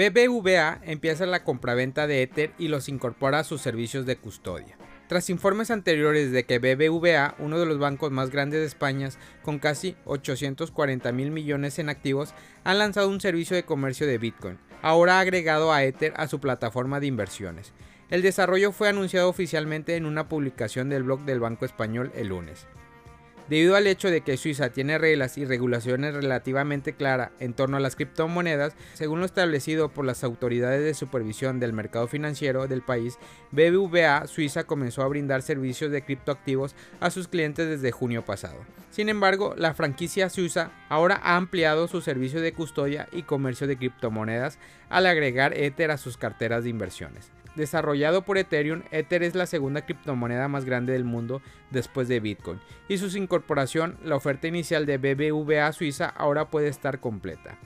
BBVA empieza la compraventa de Ether y los incorpora a sus servicios de custodia. Tras informes anteriores de que BBVA, uno de los bancos más grandes de España, con casi 840 mil millones en activos, ha lanzado un servicio de comercio de Bitcoin, ahora agregado a Ether a su plataforma de inversiones. El desarrollo fue anunciado oficialmente en una publicación del blog del Banco Español el lunes. Debido al hecho de que Suiza tiene reglas y regulaciones relativamente claras en torno a las criptomonedas, según lo establecido por las autoridades de supervisión del mercado financiero del país, BBVA Suiza comenzó a brindar servicios de criptoactivos a sus clientes desde junio pasado. Sin embargo, la franquicia suiza ahora ha ampliado su servicio de custodia y comercio de criptomonedas al agregar Ether a sus carteras de inversiones. Desarrollado por Ethereum, Ether es la segunda criptomoneda más grande del mundo después de Bitcoin, y su incorporación, la oferta inicial de BBVA Suiza ahora puede estar completa.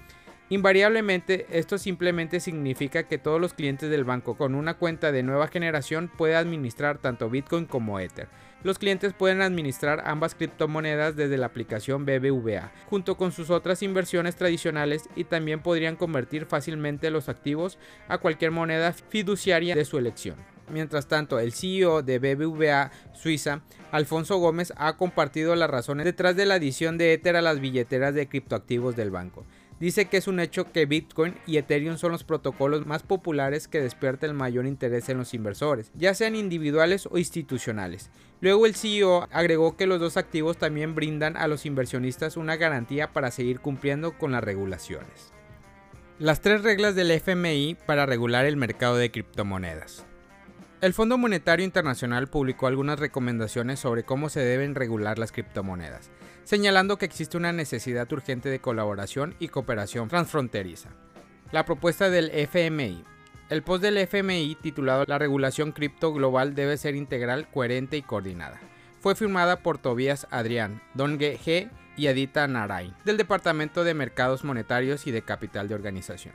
Invariablemente, esto simplemente significa que todos los clientes del banco con una cuenta de nueva generación pueden administrar tanto Bitcoin como Ether. Los clientes pueden administrar ambas criptomonedas desde la aplicación BBVA, junto con sus otras inversiones tradicionales y también podrían convertir fácilmente los activos a cualquier moneda fiduciaria de su elección. Mientras tanto, el CEO de BBVA Suiza, Alfonso Gómez, ha compartido las razones detrás de la adición de Ether a las billeteras de criptoactivos del banco. Dice que es un hecho que Bitcoin y Ethereum son los protocolos más populares que despiertan el mayor interés en los inversores, ya sean individuales o institucionales. Luego el CEO agregó que los dos activos también brindan a los inversionistas una garantía para seguir cumpliendo con las regulaciones. Las tres reglas del FMI para regular el mercado de criptomonedas. El Fondo Monetario Internacional publicó algunas recomendaciones sobre cómo se deben regular las criptomonedas señalando que existe una necesidad urgente de colaboración y cooperación transfronteriza. La propuesta del FMI. El post del FMI titulado La regulación cripto global debe ser integral, coherente y coordinada. Fue firmada por Tobias Adrián, Donge G y Adita Narain, del Departamento de Mercados Monetarios y de Capital de Organización.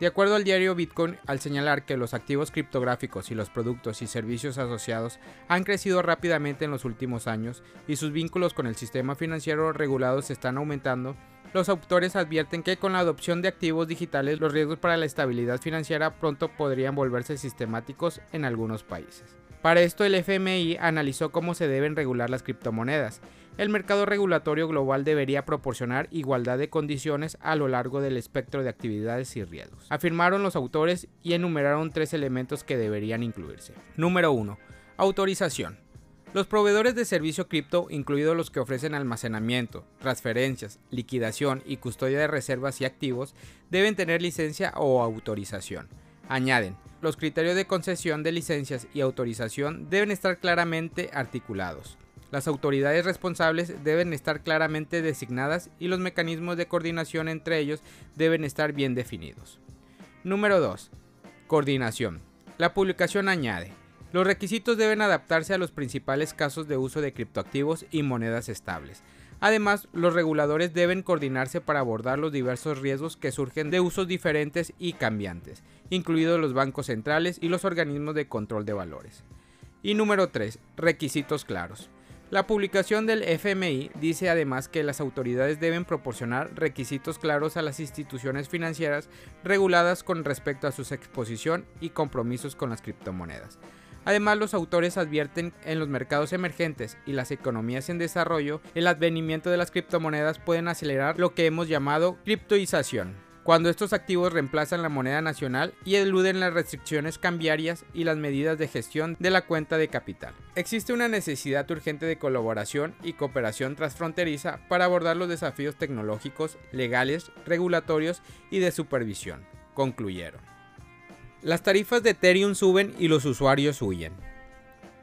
De acuerdo al diario Bitcoin, al señalar que los activos criptográficos y los productos y servicios asociados han crecido rápidamente en los últimos años y sus vínculos con el sistema financiero regulado se están aumentando, los autores advierten que con la adopción de activos digitales los riesgos para la estabilidad financiera pronto podrían volverse sistemáticos en algunos países. Para esto el FMI analizó cómo se deben regular las criptomonedas el mercado regulatorio global debería proporcionar igualdad de condiciones a lo largo del espectro de actividades y riesgos, afirmaron los autores y enumeraron tres elementos que deberían incluirse. Número 1. Autorización. Los proveedores de servicio cripto, incluidos los que ofrecen almacenamiento, transferencias, liquidación y custodia de reservas y activos, deben tener licencia o autorización. Añaden, los criterios de concesión de licencias y autorización deben estar claramente articulados. Las autoridades responsables deben estar claramente designadas y los mecanismos de coordinación entre ellos deben estar bien definidos. Número 2. Coordinación. La publicación añade, los requisitos deben adaptarse a los principales casos de uso de criptoactivos y monedas estables. Además, los reguladores deben coordinarse para abordar los diversos riesgos que surgen de usos diferentes y cambiantes, incluidos los bancos centrales y los organismos de control de valores. Y número 3. Requisitos claros. La publicación del FMI dice además que las autoridades deben proporcionar requisitos claros a las instituciones financieras reguladas con respecto a su exposición y compromisos con las criptomonedas. Además, los autores advierten en los mercados emergentes y las economías en desarrollo, el advenimiento de las criptomonedas pueden acelerar lo que hemos llamado criptoización, cuando estos activos reemplazan la moneda nacional y eluden las restricciones cambiarias y las medidas de gestión de la cuenta de capital. Existe una necesidad urgente de colaboración y cooperación transfronteriza para abordar los desafíos tecnológicos, legales, regulatorios y de supervisión, concluyeron. Las tarifas de Ethereum suben y los usuarios huyen.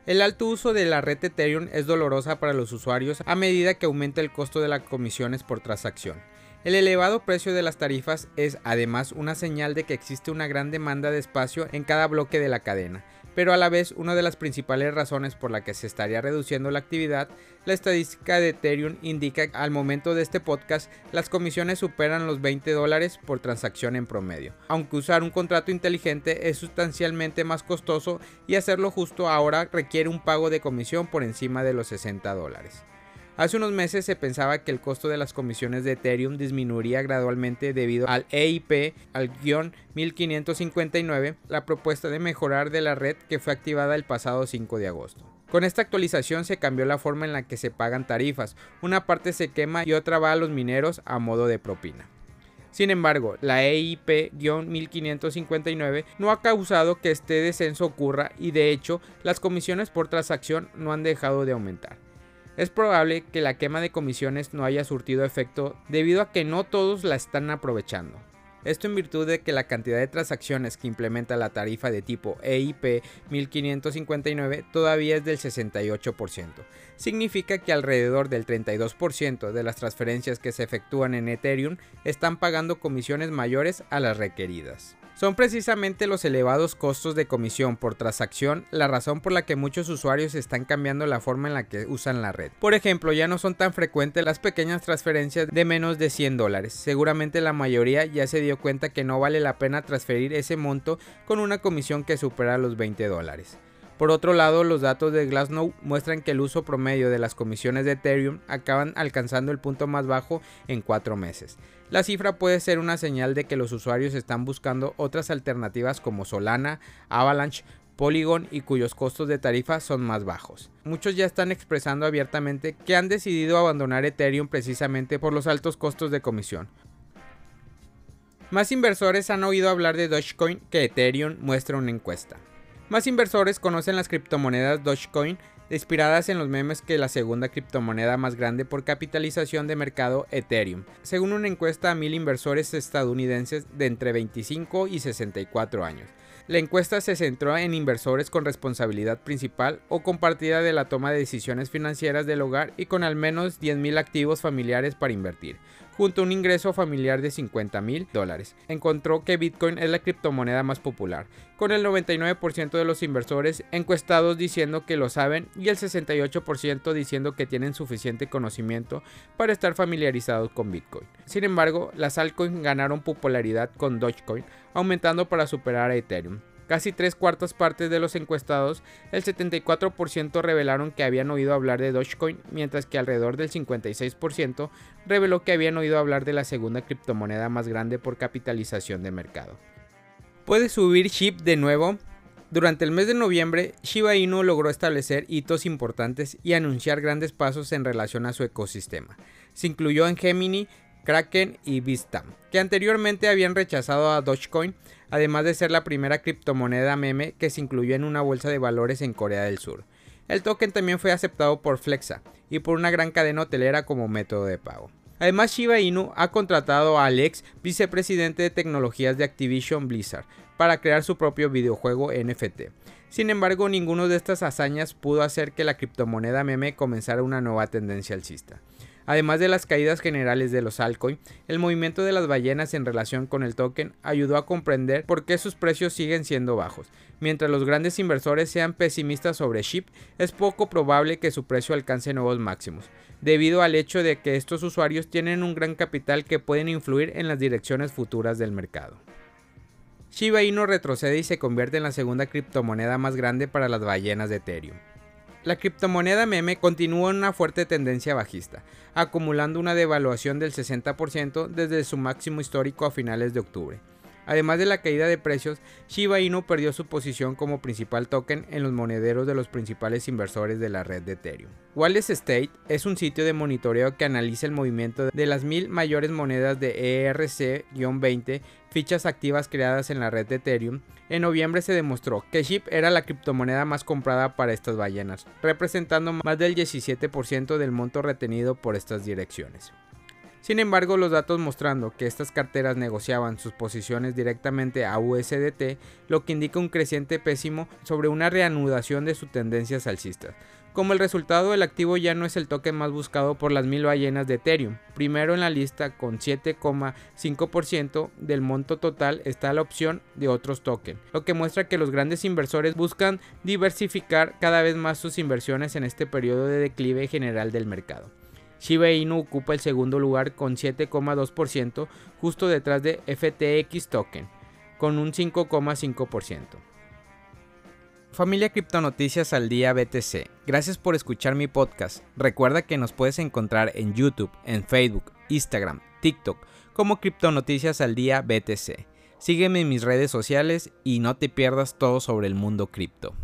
El alto uso de la red Ethereum es dolorosa para los usuarios a medida que aumenta el costo de las comisiones por transacción. El elevado precio de las tarifas es además una señal de que existe una gran demanda de espacio en cada bloque de la cadena, pero a la vez una de las principales razones por la que se estaría reduciendo la actividad, la estadística de Ethereum indica que al momento de este podcast las comisiones superan los 20 dólares por transacción en promedio, aunque usar un contrato inteligente es sustancialmente más costoso y hacerlo justo ahora requiere un pago de comisión por encima de los 60 dólares. Hace unos meses se pensaba que el costo de las comisiones de Ethereum disminuiría gradualmente debido al EIP, al guion 1559, la propuesta de mejorar de la red que fue activada el pasado 5 de agosto. Con esta actualización se cambió la forma en la que se pagan tarifas, una parte se quema y otra va a los mineros a modo de propina. Sin embargo, la EIP-1559 no ha causado que este descenso ocurra y de hecho las comisiones por transacción no han dejado de aumentar. Es probable que la quema de comisiones no haya surtido efecto debido a que no todos la están aprovechando. Esto en virtud de que la cantidad de transacciones que implementa la tarifa de tipo EIP 1559 todavía es del 68%. Significa que alrededor del 32% de las transferencias que se efectúan en Ethereum están pagando comisiones mayores a las requeridas. Son precisamente los elevados costos de comisión por transacción la razón por la que muchos usuarios están cambiando la forma en la que usan la red. Por ejemplo, ya no son tan frecuentes las pequeñas transferencias de menos de 100 dólares. Seguramente la mayoría ya se dio cuenta que no vale la pena transferir ese monto con una comisión que supera los 20 dólares. Por otro lado, los datos de Glassnode muestran que el uso promedio de las comisiones de Ethereum acaban alcanzando el punto más bajo en 4 meses. La cifra puede ser una señal de que los usuarios están buscando otras alternativas como Solana, Avalanche, Polygon y cuyos costos de tarifa son más bajos. Muchos ya están expresando abiertamente que han decidido abandonar Ethereum precisamente por los altos costos de comisión. Más inversores han oído hablar de Dogecoin que Ethereum, muestra una encuesta. Más inversores conocen las criptomonedas Dogecoin, inspiradas en los memes que la segunda criptomoneda más grande por capitalización de mercado Ethereum, según una encuesta a mil inversores estadounidenses de entre 25 y 64 años. La encuesta se centró en inversores con responsabilidad principal o compartida de la toma de decisiones financieras del hogar y con al menos 10.000 activos familiares para invertir, junto a un ingreso familiar de 50 mil dólares. Encontró que Bitcoin es la criptomoneda más popular, con el 99% de los inversores encuestados diciendo que lo saben y el 68% diciendo que tienen suficiente conocimiento para estar familiarizados con Bitcoin. Sin embargo, las altcoins ganaron popularidad con Dogecoin, aumentando para superar a Ethereum. Casi tres cuartas partes de los encuestados, el 74% revelaron que habían oído hablar de Dogecoin, mientras que alrededor del 56% reveló que habían oído hablar de la segunda criptomoneda más grande por capitalización de mercado. ¿Puede subir SHIB de nuevo? Durante el mes de noviembre, Shiba Inu logró establecer hitos importantes y anunciar grandes pasos en relación a su ecosistema. Se incluyó en Gemini, Kraken y Vistam, que anteriormente habían rechazado a Dogecoin, además de ser la primera criptomoneda meme que se incluyó en una bolsa de valores en Corea del Sur. El token también fue aceptado por Flexa y por una gran cadena hotelera como método de pago. Además, Shiba Inu ha contratado a Alex, vicepresidente de tecnologías de Activision Blizzard, para crear su propio videojuego NFT. Sin embargo, ninguno de estas hazañas pudo hacer que la criptomoneda meme comenzara una nueva tendencia alcista. Además de las caídas generales de los altcoins, el movimiento de las ballenas en relación con el token ayudó a comprender por qué sus precios siguen siendo bajos. Mientras los grandes inversores sean pesimistas sobre SHIP, es poco probable que su precio alcance nuevos máximos, debido al hecho de que estos usuarios tienen un gran capital que pueden influir en las direcciones futuras del mercado. Shiba Inu retrocede y se convierte en la segunda criptomoneda más grande para las ballenas de Ethereum. La criptomoneda meme continúa en una fuerte tendencia bajista, acumulando una devaluación del 60% desde su máximo histórico a finales de octubre. Además de la caída de precios, Shiba Inu perdió su posición como principal token en los monederos de los principales inversores de la red de Ethereum. Wallace State es un sitio de monitoreo que analiza el movimiento de las mil mayores monedas de ERC-20 fichas activas creadas en la red de Ethereum, en noviembre se demostró que SHIB era la criptomoneda más comprada para estas ballenas, representando más del 17% del monto retenido por estas direcciones. Sin embargo, los datos mostrando que estas carteras negociaban sus posiciones directamente a USDT, lo que indica un creciente pésimo sobre una reanudación de sus tendencias alcistas. Como el resultado, el activo ya no es el token más buscado por las mil ballenas de Ethereum. Primero en la lista con 7,5% del monto total está la opción de otros tokens, lo que muestra que los grandes inversores buscan diversificar cada vez más sus inversiones en este periodo de declive general del mercado. Shiba Inu ocupa el segundo lugar con 7,2%, justo detrás de FTX Token, con un 5,5%. Familia Criptonoticias al Día BTC, gracias por escuchar mi podcast. Recuerda que nos puedes encontrar en YouTube, en Facebook, Instagram, TikTok como Criptonoticias al Día BTC. Sígueme en mis redes sociales y no te pierdas todo sobre el mundo cripto.